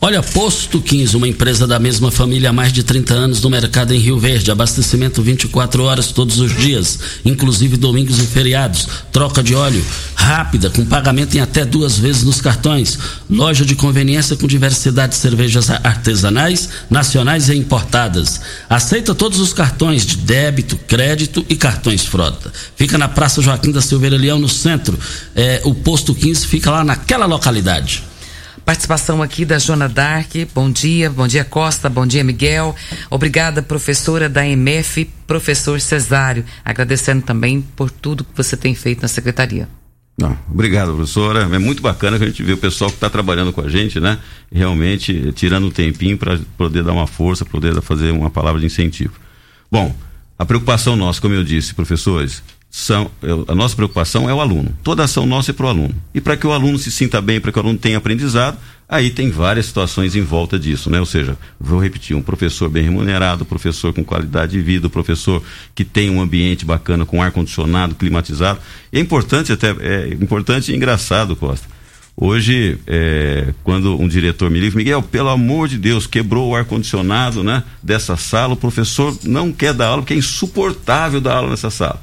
Olha, Posto 15, uma empresa da mesma família há mais de 30 anos no mercado em Rio Verde. Abastecimento 24 horas todos os dias, inclusive domingos e feriados. Troca de óleo rápida, com pagamento em até duas vezes nos cartões. Loja de conveniência com diversidade de cervejas artesanais, nacionais e importadas. Aceita todos os cartões de débito, crédito e cartões frota. Fica na Praça Joaquim da Silveira Leão, no centro. É, o Posto 15 fica lá naquela localidade. Participação aqui da Jona Dark. Bom dia, bom dia Costa, bom dia Miguel. Obrigada, professora da MF, professor Cesário. Agradecendo também por tudo que você tem feito na secretaria. Não, obrigado, professora. É muito bacana que a gente vê o pessoal que está trabalhando com a gente, né? Realmente tirando um tempinho para poder dar uma força, poder fazer uma palavra de incentivo. Bom, a preocupação nossa, como eu disse, professores, são, a nossa preocupação é o aluno. Toda ação nossa é para o aluno. E para que o aluno se sinta bem, para que o aluno tenha aprendizado, aí tem várias situações em volta disso, né? Ou seja, vou repetir, um professor bem remunerado, professor com qualidade de vida, professor que tem um ambiente bacana, com ar condicionado, climatizado. É importante até, é importante e engraçado, Costa. Hoje, é, quando um diretor me liga, Miguel, pelo amor de Deus, quebrou o ar-condicionado né, dessa sala, o professor não quer dar aula, porque é insuportável dar aula nessa sala.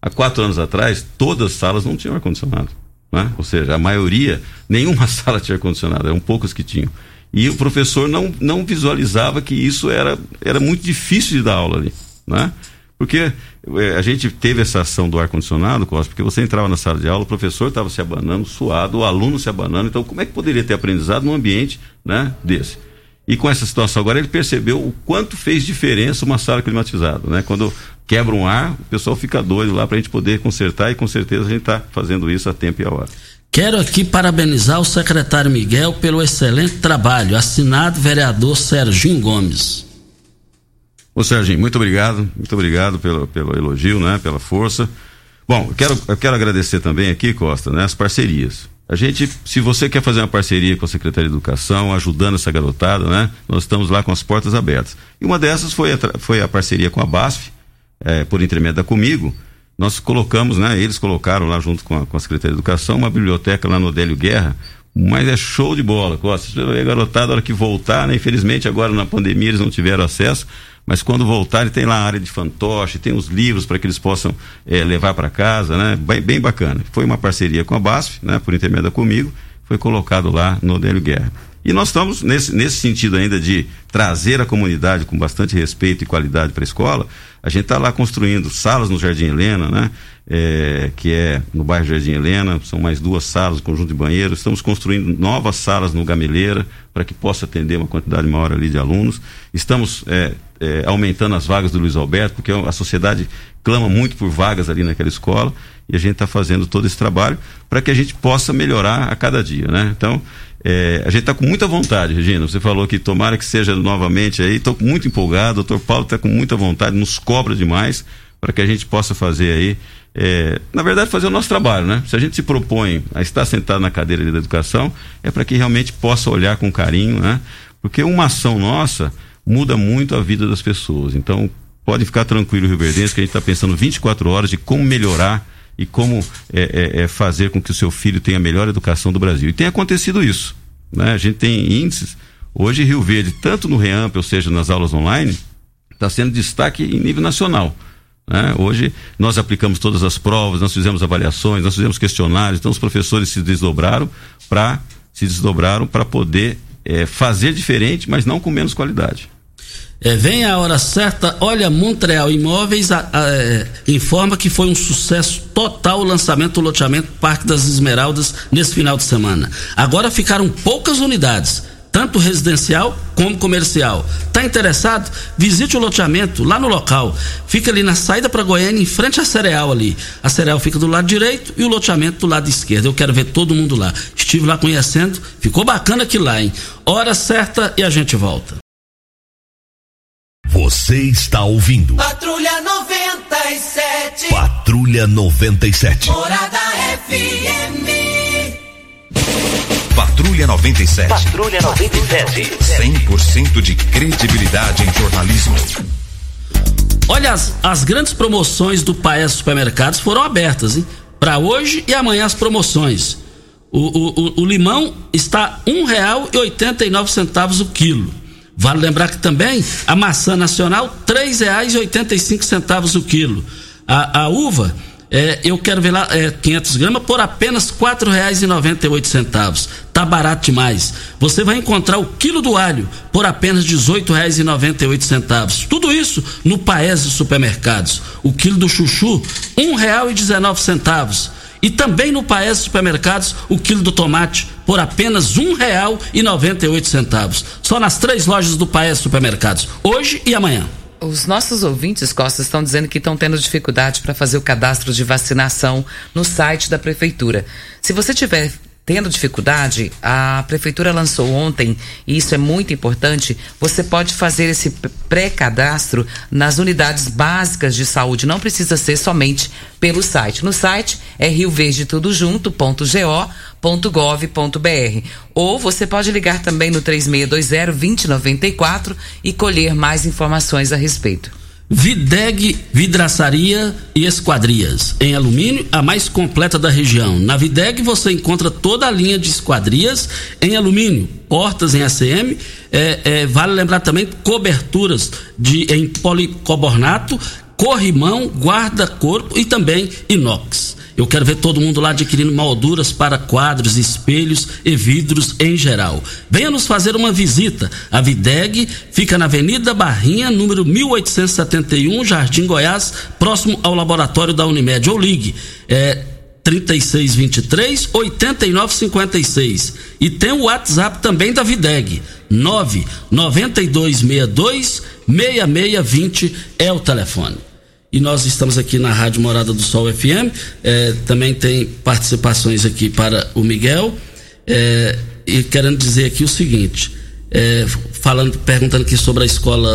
Há quatro anos atrás, todas as salas não tinham ar-condicionado. Né? Ou seja, a maioria, nenhuma sala tinha ar-condicionado, eram poucas que tinham. E o professor não, não visualizava que isso era, era muito difícil de dar aula ali. Né? Porque é, a gente teve essa ação do ar-condicionado, Costa, porque você entrava na sala de aula, o professor estava se abanando, suado, o aluno se abanando. Então, como é que poderia ter aprendizado num ambiente né, desse? E com essa situação agora, ele percebeu o quanto fez diferença uma sala climatizada. Né? Quando quebra um ar, o pessoal fica doido lá para a gente poder consertar e com certeza a gente está fazendo isso a tempo e a hora. Quero aqui parabenizar o secretário Miguel pelo excelente trabalho. Assinado vereador Serginho Gomes. Ô Serginho, muito obrigado, muito obrigado pelo, pelo elogio, né? Pela força. Bom, eu quero, eu quero agradecer também aqui, Costa, né? As parcerias. A gente, se você quer fazer uma parceria com a Secretaria de Educação, ajudando essa garotada, né? Nós estamos lá com as portas abertas. E uma dessas foi a, foi a parceria com a BASF, é, por intermédio da Comigo, nós colocamos, né? Eles colocaram lá junto com a, com a Secretaria de Educação uma biblioteca lá no Odélio Guerra, mas é show de bola, Costa. A garotada, na hora que voltar, né? Infelizmente agora na pandemia eles não tiveram acesso, mas quando voltarem tem lá a área de fantoche, tem os livros para que eles possam é, levar para casa, né? Bem, bem, bacana. Foi uma parceria com a BASF, né? Por intermédio da Comigo, foi colocado lá no Odélio Guerra. E nós estamos nesse, nesse sentido ainda de trazer a comunidade com bastante respeito e qualidade para a escola. A gente está lá construindo salas no Jardim Helena, né? É, que é no bairro Jardim Helena, são mais duas salas, conjunto de banheiros. Estamos construindo novas salas no Gameleira para que possa atender uma quantidade maior ali de alunos. Estamos é, é, aumentando as vagas do Luiz Alberto, porque a sociedade clama muito por vagas ali naquela escola e a gente está fazendo todo esse trabalho para que a gente possa melhorar a cada dia, né? Então, é, a gente está com muita vontade, Regina. Você falou que tomara que seja novamente aí. Estou muito empolgado. O doutor Paulo está com muita vontade, nos cobra demais para que a gente possa fazer aí. É, na verdade, fazer o nosso trabalho, né? Se a gente se propõe a estar sentado na cadeira da educação, é para que realmente possa olhar com carinho, né? Porque uma ação nossa muda muito a vida das pessoas. Então, pode ficar tranquilo, Rio Verdense, que a gente está pensando 24 horas de como melhorar e como é, é, é, fazer com que o seu filho tenha a melhor educação do Brasil. E tem acontecido isso. Né? A gente tem índices. Hoje, Rio Verde, tanto no REAMP, ou seja, nas aulas online, está sendo destaque em nível nacional. Né? Hoje, nós aplicamos todas as provas, nós fizemos avaliações, nós fizemos questionários, então os professores se desdobraram para se desdobraram para poder é, fazer diferente, mas não com menos qualidade. É, vem a hora certa. Olha, Montreal Imóveis a, a, é, informa que foi um sucesso total o lançamento do loteamento Parque das Esmeraldas nesse final de semana. Agora ficaram poucas unidades, tanto residencial como comercial. Tá interessado? Visite o loteamento lá no local. Fica ali na saída para Goiânia, em frente à Cereal ali. A Cereal fica do lado direito e o loteamento do lado esquerdo. Eu quero ver todo mundo lá. Estive lá conhecendo, ficou bacana aquilo lá, hein? Hora certa e a gente volta. Você está ouvindo. Patrulha 97. Patrulha 97. Morada FM. Patrulha 97. Patrulha 97. 100% de credibilidade em jornalismo. Olha, as, as grandes promoções do Paes Supermercados foram abertas, hein? Para hoje e amanhã as promoções. O, o, o, o limão está R$ 1,89 o quilo. Vale lembrar que também a maçã nacional R$ 3,85 o quilo. A, a uva é, eu quero ver lá, é, 500 gramas por apenas R$ 4,98. Tá barato demais. Você vai encontrar o quilo do alho por apenas R$ 18,98. Tudo isso no Paese Supermercados. O quilo do chuchu, R$ 1,19. E também no Paese Supermercados, o quilo do tomate por apenas R$ 1,98. Só nas três lojas do Paese Supermercados, hoje e amanhã. Os nossos ouvintes, Costa, estão dizendo que estão tendo dificuldade para fazer o cadastro de vacinação no site da prefeitura. Se você tiver tendo dificuldade, a prefeitura lançou ontem, e isso é muito importante, você pode fazer esse pré-cadastro nas unidades básicas de saúde, não precisa ser somente pelo site. No site é rioverdetudojunto.go.gov.br ou você pode ligar também no 3620 2094 e colher mais informações a respeito. Videg Vidraçaria e Esquadrias. Em alumínio, a mais completa da região. Na Videg você encontra toda a linha de esquadrias em alumínio, portas em ACM. É, é, vale lembrar também coberturas de, em policarbonato, corrimão, guarda-corpo e também inox. Eu quero ver todo mundo lá adquirindo molduras para quadros, espelhos e vidros em geral. Venha nos fazer uma visita. A Videg fica na Avenida Barrinha, número 1871, Jardim Goiás, próximo ao laboratório da Unimed. Ou ligue. É, 3623 8956. E tem o WhatsApp também da Videg. 99262 6620 é o telefone e nós estamos aqui na Rádio Morada do Sol FM. É, também tem participações aqui para o Miguel. É, e querendo dizer aqui o seguinte: é, falando, perguntando aqui sobre a escola,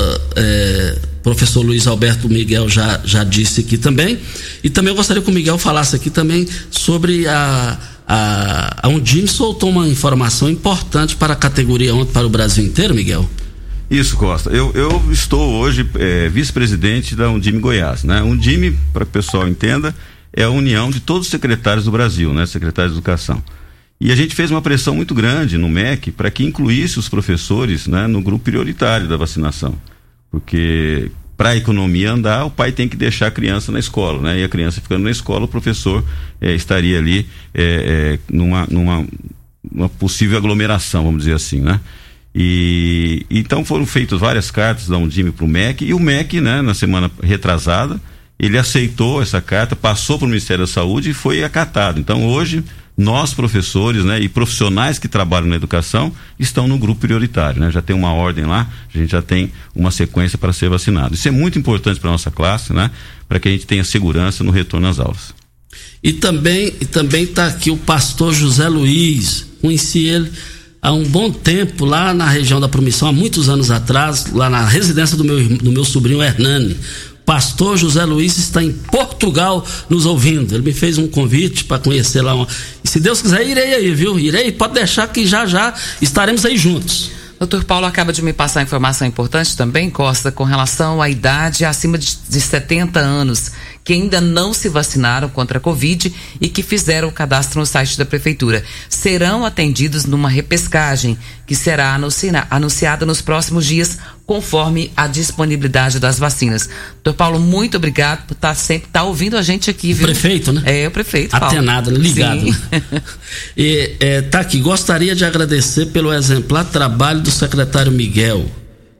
professor Luiz Alberto Miguel já, já disse aqui também. E também eu gostaria que o Miguel falasse aqui também sobre a. A, a soltou uma informação importante para a categoria ontem para o Brasil inteiro, Miguel. Isso, Costa. Eu, eu estou hoje é, vice-presidente da Undime Goiás. Né? Undime, para que o pessoal entenda, é a união de todos os secretários do Brasil, né? secretários de educação. E a gente fez uma pressão muito grande no MEC para que incluísse os professores né, no grupo prioritário da vacinação. Porque para a economia andar, o pai tem que deixar a criança na escola, né? E a criança ficando na escola, o professor é, estaria ali é, é, numa, numa uma possível aglomeração, vamos dizer assim, né? E então foram feitas várias cartas da Undime para o MEC e o MEC, né, na semana retrasada, ele aceitou essa carta, passou para o Ministério da Saúde e foi acatado. Então hoje nós professores, né, e profissionais que trabalham na educação estão no grupo prioritário, né? Já tem uma ordem lá, a gente já tem uma sequência para ser vacinado. Isso é muito importante para nossa classe, né? Para que a gente tenha segurança no retorno às aulas. E também e também está aqui o pastor José Luiz, conheci ele há um bom tempo lá na região da Promissão, há muitos anos atrás, lá na residência do meu, do meu sobrinho Hernani. Pastor José Luiz está em Portugal nos ouvindo. Ele me fez um convite para conhecer lá. Uma... E se Deus quiser, irei aí, viu? Irei, pode deixar que já já estaremos aí juntos. Doutor Paulo acaba de me passar informação importante também, Costa, com relação à idade acima de, de 70 anos que ainda não se vacinaram contra a Covid e que fizeram o cadastro no site da Prefeitura. Serão atendidos numa repescagem que será anunciada nos próximos dias, conforme a disponibilidade das vacinas. Doutor Paulo, muito obrigado por estar tá sempre tá ouvindo a gente aqui, viu? Prefeito, né? É, o prefeito. Atenado, Paulo. ligado. Né? e, é, tá aqui, gostaria de agradecer pelo exemplar trabalho do secretário Miguel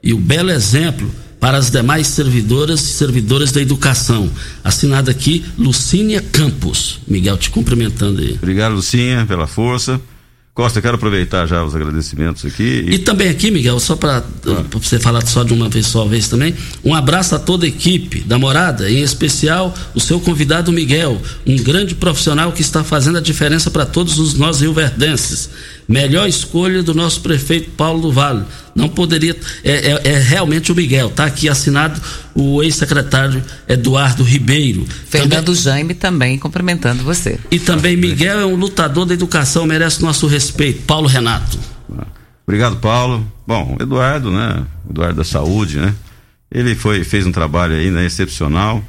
e o belo exemplo para as demais servidoras e servidores da educação. Assinado aqui, Lucínia Campos. Miguel, te cumprimentando aí. Obrigado, Lucinha, pela força. Costa, quero aproveitar já os agradecimentos aqui. E, e também aqui, Miguel, só para ah. você falar só de uma vez só uma vez também, um abraço a toda a equipe da Morada, em especial o seu convidado Miguel, um grande profissional que está fazendo a diferença para todos os nós rioverdenses. Melhor escolha do nosso prefeito Paulo do Vale. Não poderia. É, é, é realmente o Miguel. Está aqui assinado o ex-secretário Eduardo Ribeiro. Fernando também, Jaime também cumprimentando você. E também Miguel é um lutador da educação, merece nosso respeito. Paulo Renato. Obrigado, Paulo. Bom, Eduardo, né? Eduardo da Saúde, né? Ele foi, fez um trabalho aí, né, excepcional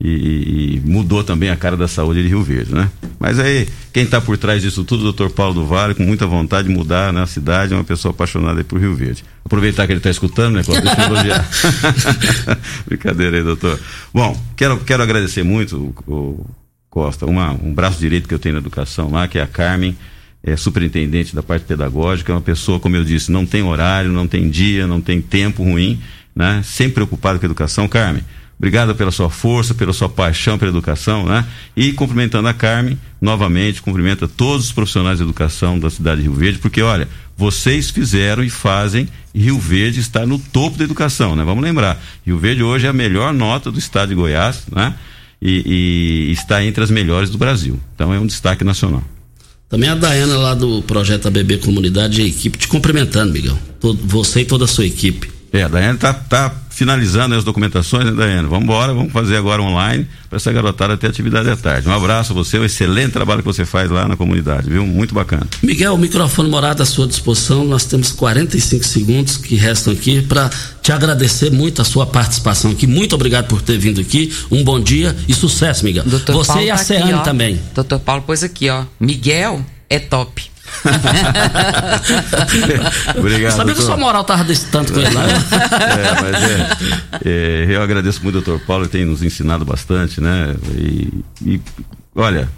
e, e, mudou também a cara da saúde de Rio Verde, né? Mas aí, quem está por trás disso tudo, o doutor Paulo do Vale, com muita vontade de mudar né, cidade, é uma pessoa apaixonada por Rio Verde. Aproveitar que ele está escutando, né, Cláudio? Brincadeira aí, doutor. Bom, quero, quero agradecer muito, o, o Costa, uma, um braço direito que eu tenho na educação lá, que é a Carmen, é superintendente da parte pedagógica, é uma pessoa, como eu disse, não tem horário, não tem dia, não tem tempo ruim, né? Sempre preocupado com a educação. Carmen, Obrigado pela sua força, pela sua paixão pela educação, né? E cumprimentando a Carmen, novamente, cumprimenta todos os profissionais de educação da cidade de Rio Verde, porque olha, vocês fizeram e fazem Rio Verde estar no topo da educação, né? Vamos lembrar, Rio Verde hoje é a melhor nota do estado de Goiás, né? E, e está entre as melhores do Brasil. Então é um destaque nacional. Também a Dayana lá do projeto ABB Comunidade e a equipe te cumprimentando, Miguel. Todo, você e toda a sua equipe. É, a Daiane tá, tá finalizando as documentações, né, Daiane? Vamos embora, vamos fazer agora online para essa garotada ter atividade à tarde. Um abraço a você, um excelente trabalho que você faz lá na comunidade, viu? Muito bacana. Miguel, o microfone morado à sua disposição. Nós temos 45 segundos que restam aqui para te agradecer muito a sua participação aqui. Muito obrigado por ter vindo aqui. Um bom dia e sucesso, Miguel. Doutor você Paulo e a tá Ceane também. Doutor Paulo pôs aqui, ó. Miguel é top. Obrigado. Sabia que sua moral tava desse tanto com ele lá. É, mas é, é, eu agradeço muito doutor Paulo, ele tem nos ensinado bastante, né? E, e, olha,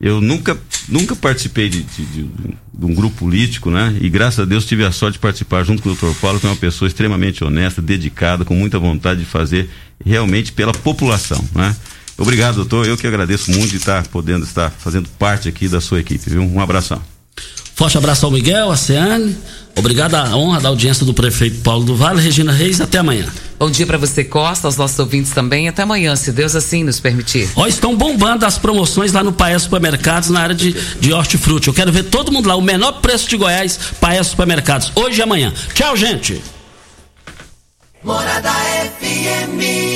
eu nunca, nunca participei de, de- de- de um grupo político, né? E graças a Deus tive a sorte de participar junto com o doutor Paulo, que é uma pessoa extremamente honesta, dedicada, com muita vontade de fazer realmente pela população, né? Obrigado, doutor. Eu que agradeço muito de estar podendo estar fazendo parte aqui da sua equipe, viu? Um abração. Forte abraço ao Miguel, a Ceane. Obrigado à honra da audiência do prefeito Paulo do Vale, Regina Reis. Até amanhã. Bom dia para você, Costa, aos nossos ouvintes também. Até amanhã, se Deus assim nos permitir. Ó, estão bombando as promoções lá no Paes Supermercados na área de, de hortifruti. Eu quero ver todo mundo lá. O menor preço de Goiás, Paes Supermercados. Hoje e amanhã. Tchau, gente. Morada FM.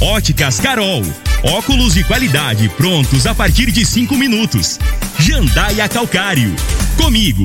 Óticas Carol. Óculos de qualidade prontos a partir de cinco minutos. Jandaia Calcário. Comigo.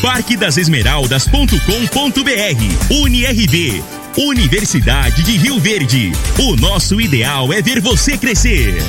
parquedasesmeraldas.com.br. UniRV. Universidade de Rio Verde. O nosso ideal é ver você crescer.